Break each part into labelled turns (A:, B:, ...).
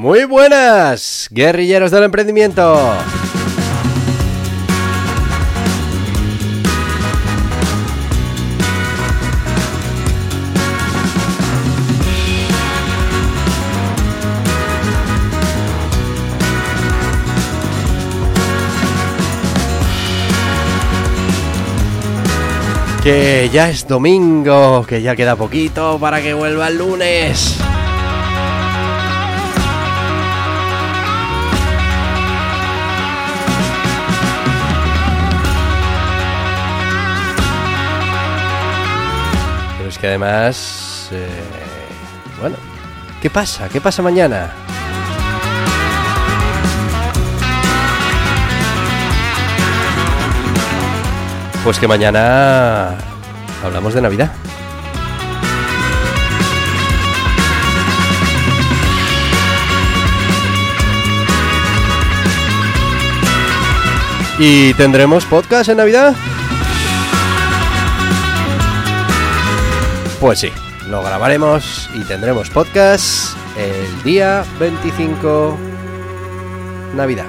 A: Muy buenas, guerrilleros del emprendimiento. Que ya es domingo, que ya queda poquito para que vuelva el lunes. Que además... eh, bueno, ¿qué pasa? ¿Qué pasa mañana? Pues que mañana hablamos de Navidad. ¿Y tendremos podcast en Navidad? Pues sí, lo grabaremos y tendremos podcast el día 25 Navidad.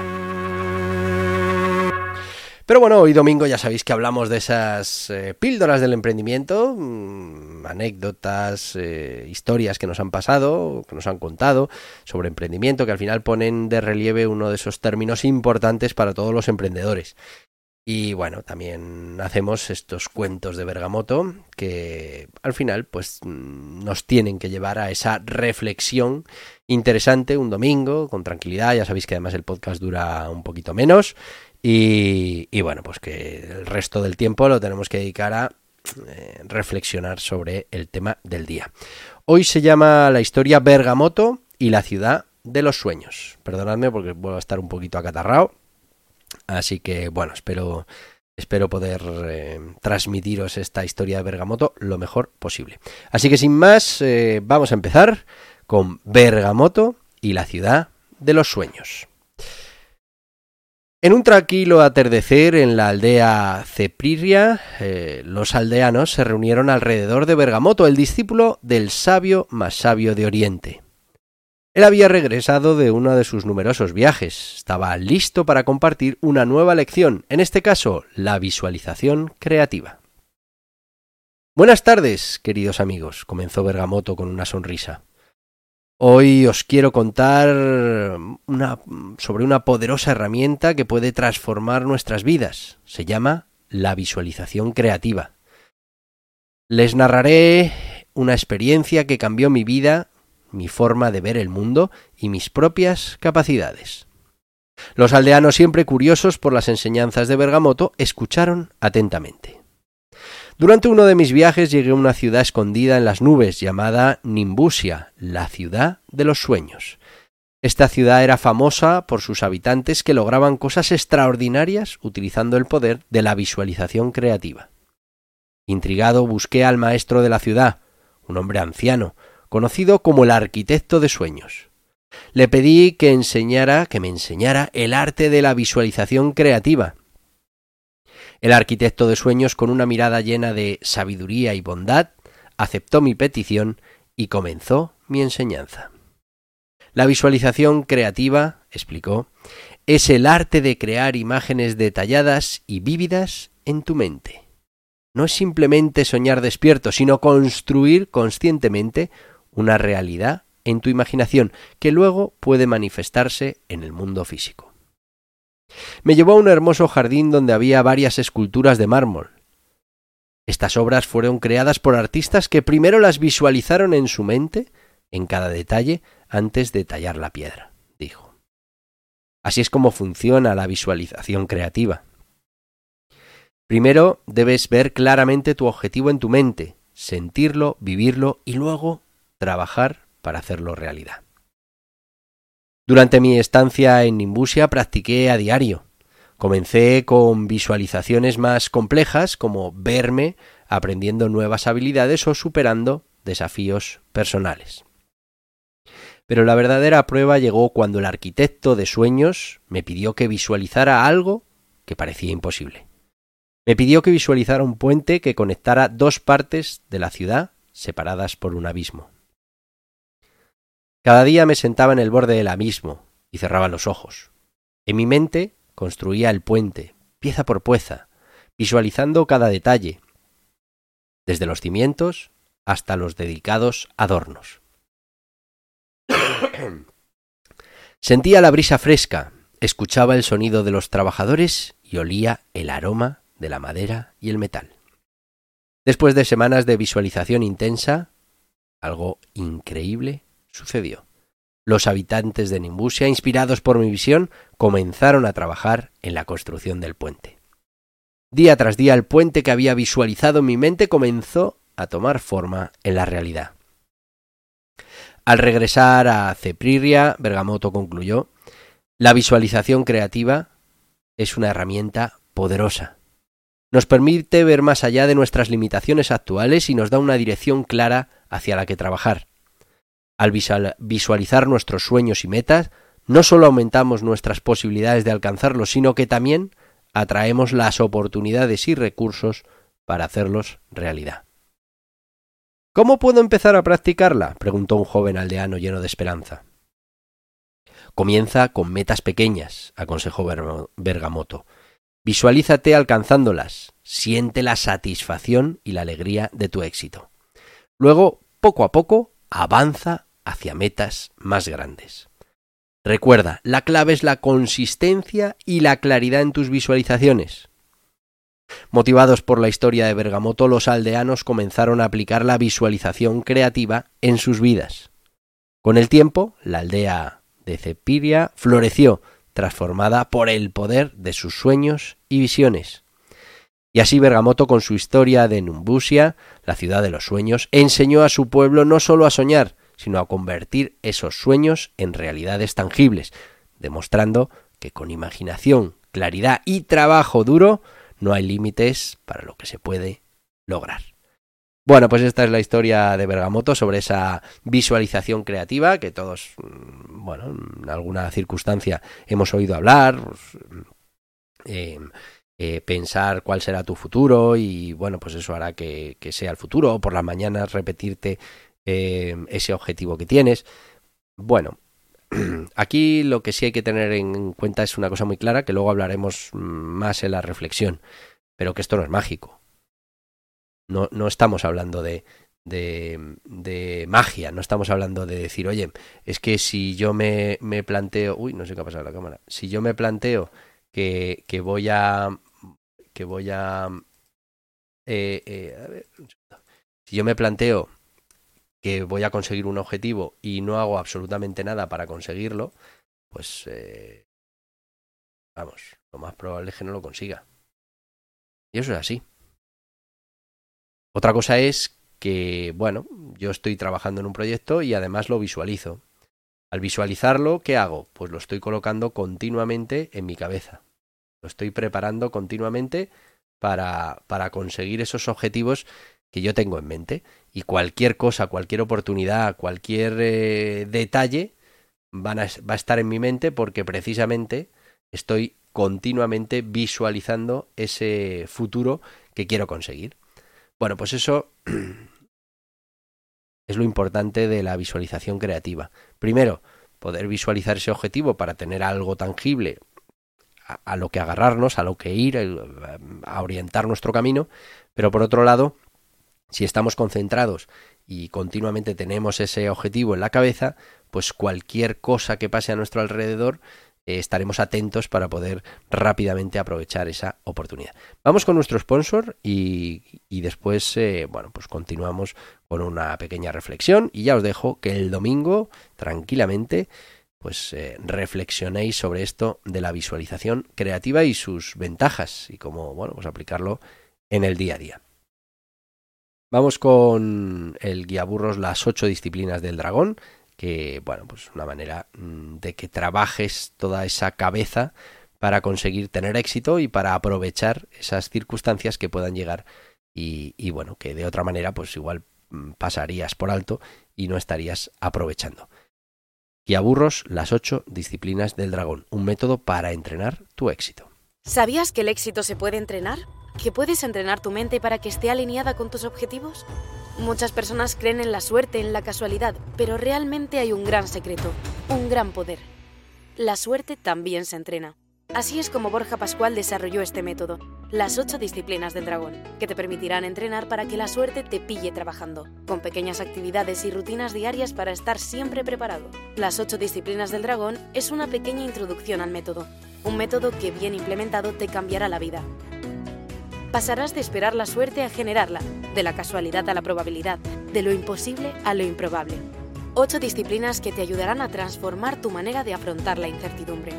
A: Pero bueno, hoy domingo ya sabéis que hablamos de esas eh, píldoras del emprendimiento, mm, anécdotas, eh, historias que nos han pasado, que nos han contado sobre emprendimiento, que al final ponen de relieve uno de esos términos importantes para todos los emprendedores. Y bueno, también hacemos estos cuentos de Bergamoto que al final pues mm, nos tienen que llevar a esa reflexión interesante un domingo con tranquilidad. Ya sabéis que además el podcast dura un poquito menos y, y bueno, pues que el resto del tiempo lo tenemos que dedicar a eh, reflexionar sobre el tema del día. Hoy se llama la historia Bergamoto y la ciudad de los sueños. Perdonadme porque vuelvo a estar un poquito acatarrado. Así que bueno, espero, espero poder eh, transmitiros esta historia de Bergamoto lo mejor posible. Así que sin más, eh, vamos a empezar con Bergamoto y la ciudad de los sueños. En un tranquilo atardecer en la aldea Cepriria, eh, los aldeanos se reunieron alrededor de Bergamoto, el discípulo del sabio más sabio de Oriente. Él había regresado de uno de sus numerosos viajes, estaba listo para compartir una nueva lección, en este caso, la visualización creativa. Buenas tardes, queridos amigos, comenzó Bergamoto con una sonrisa. Hoy os quiero contar una, sobre una poderosa herramienta que puede transformar nuestras vidas. Se llama la visualización creativa. Les narraré una experiencia que cambió mi vida, mi forma de ver el mundo y mis propias capacidades. Los aldeanos, siempre curiosos por las enseñanzas de Bergamoto, escucharon atentamente. Durante uno de mis viajes llegué a una ciudad escondida en las nubes llamada Nimbusia, la ciudad de los sueños. Esta ciudad era famosa por sus habitantes que lograban cosas extraordinarias utilizando el poder de la visualización creativa. Intrigado busqué al maestro de la ciudad, un hombre anciano, conocido como el arquitecto de sueños. Le pedí que enseñara, que me enseñara el arte de la visualización creativa, el arquitecto de sueños, con una mirada llena de sabiduría y bondad, aceptó mi petición y comenzó mi enseñanza. La visualización creativa, explicó, es el arte de crear imágenes detalladas y vívidas en tu mente. No es simplemente soñar despierto, sino construir conscientemente una realidad en tu imaginación que luego puede manifestarse en el mundo físico. Me llevó a un hermoso jardín donde había varias esculturas de mármol. Estas obras fueron creadas por artistas que primero las visualizaron en su mente, en cada detalle, antes de tallar la piedra, dijo. Así es como funciona la visualización creativa. Primero debes ver claramente tu objetivo en tu mente, sentirlo, vivirlo y luego trabajar para hacerlo realidad. Durante mi estancia en Nimbusia practiqué a diario. Comencé con visualizaciones más complejas como verme aprendiendo nuevas habilidades o superando desafíos personales. Pero la verdadera prueba llegó cuando el arquitecto de sueños me pidió que visualizara algo que parecía imposible. Me pidió que visualizara un puente que conectara dos partes de la ciudad separadas por un abismo. Cada día me sentaba en el borde del abismo y cerraba los ojos. En mi mente construía el puente, pieza por pieza, visualizando cada detalle, desde los cimientos hasta los dedicados adornos. Sentía la brisa fresca, escuchaba el sonido de los trabajadores y olía el aroma de la madera y el metal. Después de semanas de visualización intensa, algo increíble sucedió. Los habitantes de Nimbusia, inspirados por mi visión, comenzaron a trabajar en la construcción del puente. Día tras día el puente que había visualizado en mi mente comenzó a tomar forma en la realidad. Al regresar a Cepriria, Bergamoto concluyó, la visualización creativa es una herramienta poderosa. Nos permite ver más allá de nuestras limitaciones actuales y nos da una dirección clara hacia la que trabajar. Al visualizar nuestros sueños y metas, no solo aumentamos nuestras posibilidades de alcanzarlos, sino que también atraemos las oportunidades y recursos para hacerlos realidad. ¿Cómo puedo empezar a practicarla? preguntó un joven aldeano lleno de esperanza. Comienza con metas pequeñas, aconsejó Bergamoto. Visualízate alcanzándolas, siente la satisfacción y la alegría de tu éxito. Luego, poco a poco, avanza hacia metas más grandes. Recuerda, la clave es la consistencia y la claridad en tus visualizaciones. Motivados por la historia de Bergamoto, los aldeanos comenzaron a aplicar la visualización creativa en sus vidas. Con el tiempo, la aldea de Cepiria floreció, transformada por el poder de sus sueños y visiones. Y así Bergamoto, con su historia de Numbusia, la ciudad de los sueños, enseñó a su pueblo no solo a soñar, sino a convertir esos sueños en realidades tangibles, demostrando que con imaginación, claridad y trabajo duro no hay límites para lo que se puede lograr. Bueno, pues esta es la historia de Bergamoto sobre esa visualización creativa que todos, mm, bueno, en alguna circunstancia hemos oído hablar, pues, eh, eh, pensar cuál será tu futuro y bueno, pues eso hará que, sea el futuro o por las mañanas repetirte eh, ese objetivo que tienes. Bueno, aquí lo que sí hay que tener en cuenta es una cosa muy clara que luego hablaremos más en la reflexión, pero que esto no es mágico no, no estamos hablando de, de, de, magia, no estamos hablando de decir, oye, es que si yo me, me planteo, uy, no sé qué ha pasado la cámara, si yo me planteo que, que voy a, que voy a, eh, eh, si yo me planteo que voy a conseguir un objetivo y no hago absolutamente nada para conseguirlo, pues, eh, vamos, lo más probable es que no lo consiga. Y eso es así. Otra cosa es que, bueno, yo estoy trabajando en un proyecto y además lo visualizo. Al visualizarlo, ¿qué hago? Pues lo estoy colocando continuamente en mi cabeza. Lo estoy preparando continuamente para, para conseguir esos objetivos que yo tengo en mente. Y cualquier cosa, cualquier oportunidad, cualquier eh, detalle van a, va a estar en mi mente porque precisamente estoy continuamente visualizando ese futuro que quiero conseguir. Bueno, pues eso es lo importante de la visualización creativa. Primero, poder visualizar ese objetivo para tener algo tangible a, lo que agarrarnos, a lo que ir, a orientar nuestro camino, pero por otro lado, si estamos concentrados y continuamente tenemos ese objetivo en la cabeza, pues cualquier cosa que pase a nuestro alrededor eh, estaremos atentos para poder rápidamente aprovechar esa oportunidad. Vamos con nuestro sponsor y, después, eh, bueno, pues continuamos con una pequeña reflexión y ya os dejo que el domingo, tranquilamente, pues eh, reflexionéis sobre esto de la visualización creativa y sus ventajas y cómo, bueno, pues aplicarlo en el día a día. Vamos con el guía burros las ocho disciplinas del dragón, que, bueno, pues una manera mm, de que trabajes toda esa cabeza para conseguir tener éxito y para aprovechar esas circunstancias que puedan llegar y, y bueno, que de otra manera, pues igual mm, pasarías por alto y no estarías aprovechando y aburros las ocho disciplinas del dragón, un método para entrenar tu éxito.
B: ¿Sabías que el éxito se puede entrenar? ¿Que puedes entrenar tu mente para que esté alineada con tus objetivos? Muchas personas creen en la suerte, en la casualidad, pero realmente hay un gran secreto, un gran poder. La suerte también se entrena. Así es como Borja Pascual desarrolló este método, las ocho disciplinas del dragón, que te permitirán entrenar para que la suerte te pille trabajando, con pequeñas actividades y rutinas diarias para estar siempre preparado. Las ocho disciplinas del dragón es una pequeña introducción al método, un método que bien implementado te cambiará la vida. Pasarás de esperar la suerte a generarla, de la casualidad a la probabilidad, de lo imposible a lo improbable. Ocho disciplinas que te ayudarán a transformar tu manera de afrontar la incertidumbre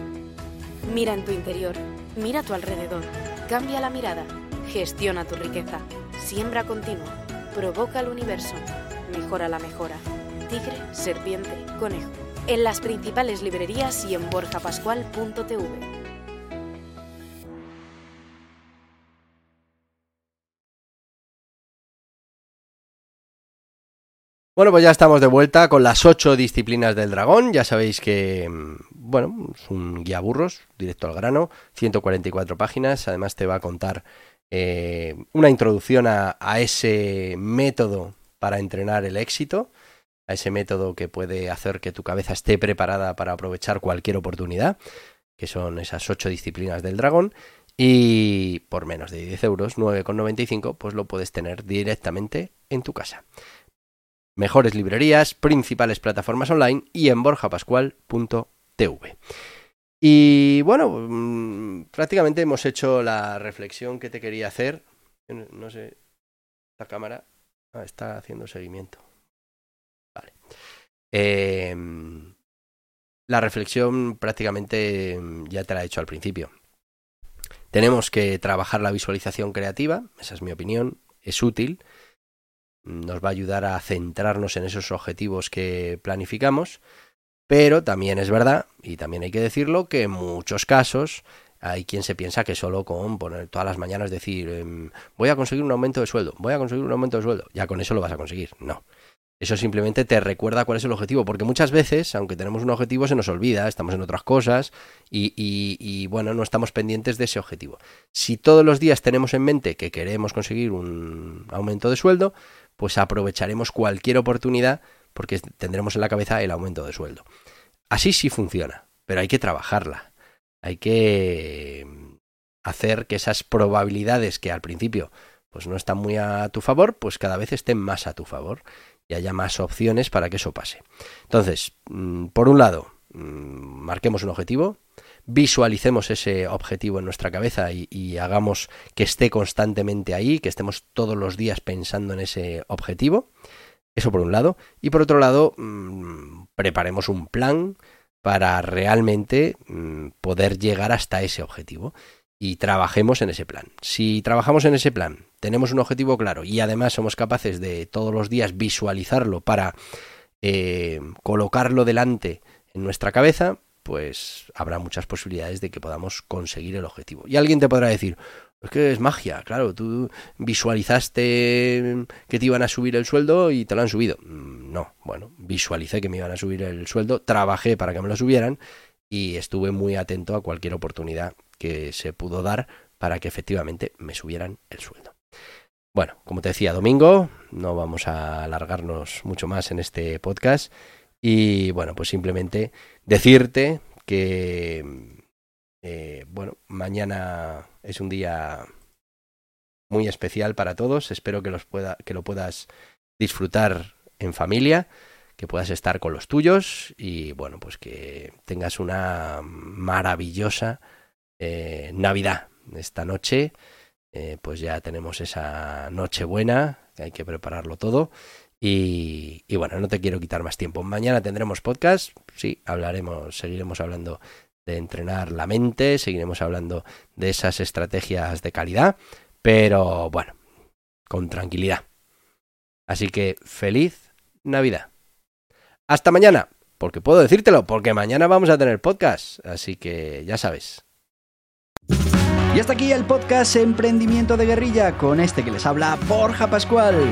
B: Mira en tu interior, mira a tu alrededor, cambia la mirada, gestiona tu riqueza, siembra continua, provoca el universo, mejora la mejora. Tigre, serpiente, conejo. En las principales librerías y en borjapascual.tv.
A: Bueno, pues ya estamos de vuelta con las ocho disciplinas del dragón. Ya sabéis que, mm, bueno, es un guía burros, directo al grano, 144 páginas. Además te va a contar eh, una introducción a, ese método para entrenar el éxito, a ese método que puede hacer que tu cabeza esté preparada para aprovechar cualquier oportunidad, que son esas ocho disciplinas del dragón. Y por menos de 10 euros, 9,95, pues lo puedes tener directamente en tu casa mejores librerías, principales plataformas online y en borjapascual.tv. Y bueno, mm, prácticamente hemos hecho la reflexión que te quería hacer. No sé, esta cámara ah, está haciendo seguimiento. Vale. Em, la reflexión prácticamente mm, ya te la he hecho al principio. Tenemos que trabajar la visualización creativa, esa es mi opinión, es útil nos va a ayudar a centrarnos en esos objetivos que planificamos, pero también es verdad, y también hay que decirlo, que en muchos casos hay quien se piensa que solo con poner todas las mañanas decir em, voy a conseguir un aumento de sueldo, voy a conseguir un aumento de sueldo, ya con eso lo vas a conseguir. No. Eso simplemente te recuerda cuál es el objetivo, porque muchas veces, aunque tenemos un objetivo, se nos olvida, estamos en otras cosas y, y, bueno, no estamos pendientes de ese objetivo. Si todos los días tenemos en mente que queremos conseguir un aumento de sueldo, pues aprovecharemos cualquier oportunidad porque tendremos en la cabeza el aumento de sueldo. Así sí funciona, pero hay que trabajarla. Hay que hacer que esas probabilidades que al principio pues no están muy a tu favor, pues cada vez estén más a tu favor y haya más opciones para que eso pase. Entonces, mm, por un lado, mm, marquemos un objetivo, visualicemos ese objetivo en nuestra cabeza y, hagamos que esté constantemente ahí, que estemos todos los días pensando en ese objetivo. Eso por un lado. Y por otro lado, mm, preparemos un plan para realmente mm, poder llegar hasta ese objetivo y trabajemos en ese plan. Si trabajamos en ese plan, tenemos un objetivo claro y además somos capaces de todos los días visualizarlo para eh, colocarlo delante en nuestra cabeza, pues habrá muchas posibilidades de que podamos conseguir el objetivo. Y alguien te podrá decir, es que es magia, claro, tú visualizaste que te iban a subir el sueldo y te lo han subido. Mm, no, bueno, visualicé que me iban a subir el sueldo, trabajé para que me lo subieran y estuve muy atento a cualquier oportunidad que se pudo dar para que efectivamente me subieran el sueldo. Bueno, como te decía, domingo, no vamos a alargarnos mucho más en este podcast y bueno, pues simplemente decirte que, eh, bueno, mañana es un día muy especial para todos. Espero que, los pueda, que lo puedas disfrutar en familia, que puedas estar con los tuyos y bueno, pues que tengas una maravillosa eh, Navidad. Esta noche, eh, pues ya tenemos esa noche buena, hay que prepararlo todo Y, bueno, no te quiero quitar más tiempo. Mañana tendremos podcast, sí, hablaremos, seguiremos hablando de entrenar la mente, seguiremos hablando de esas estrategias de calidad, pero bueno, con tranquilidad. Así que feliz Navidad. Hasta mañana, porque puedo decírtelo, porque mañana vamos a tener podcast, así que ya sabes.
C: Y hasta aquí el podcast Emprendimiento de Guerrilla con este que les habla Borja Pascual.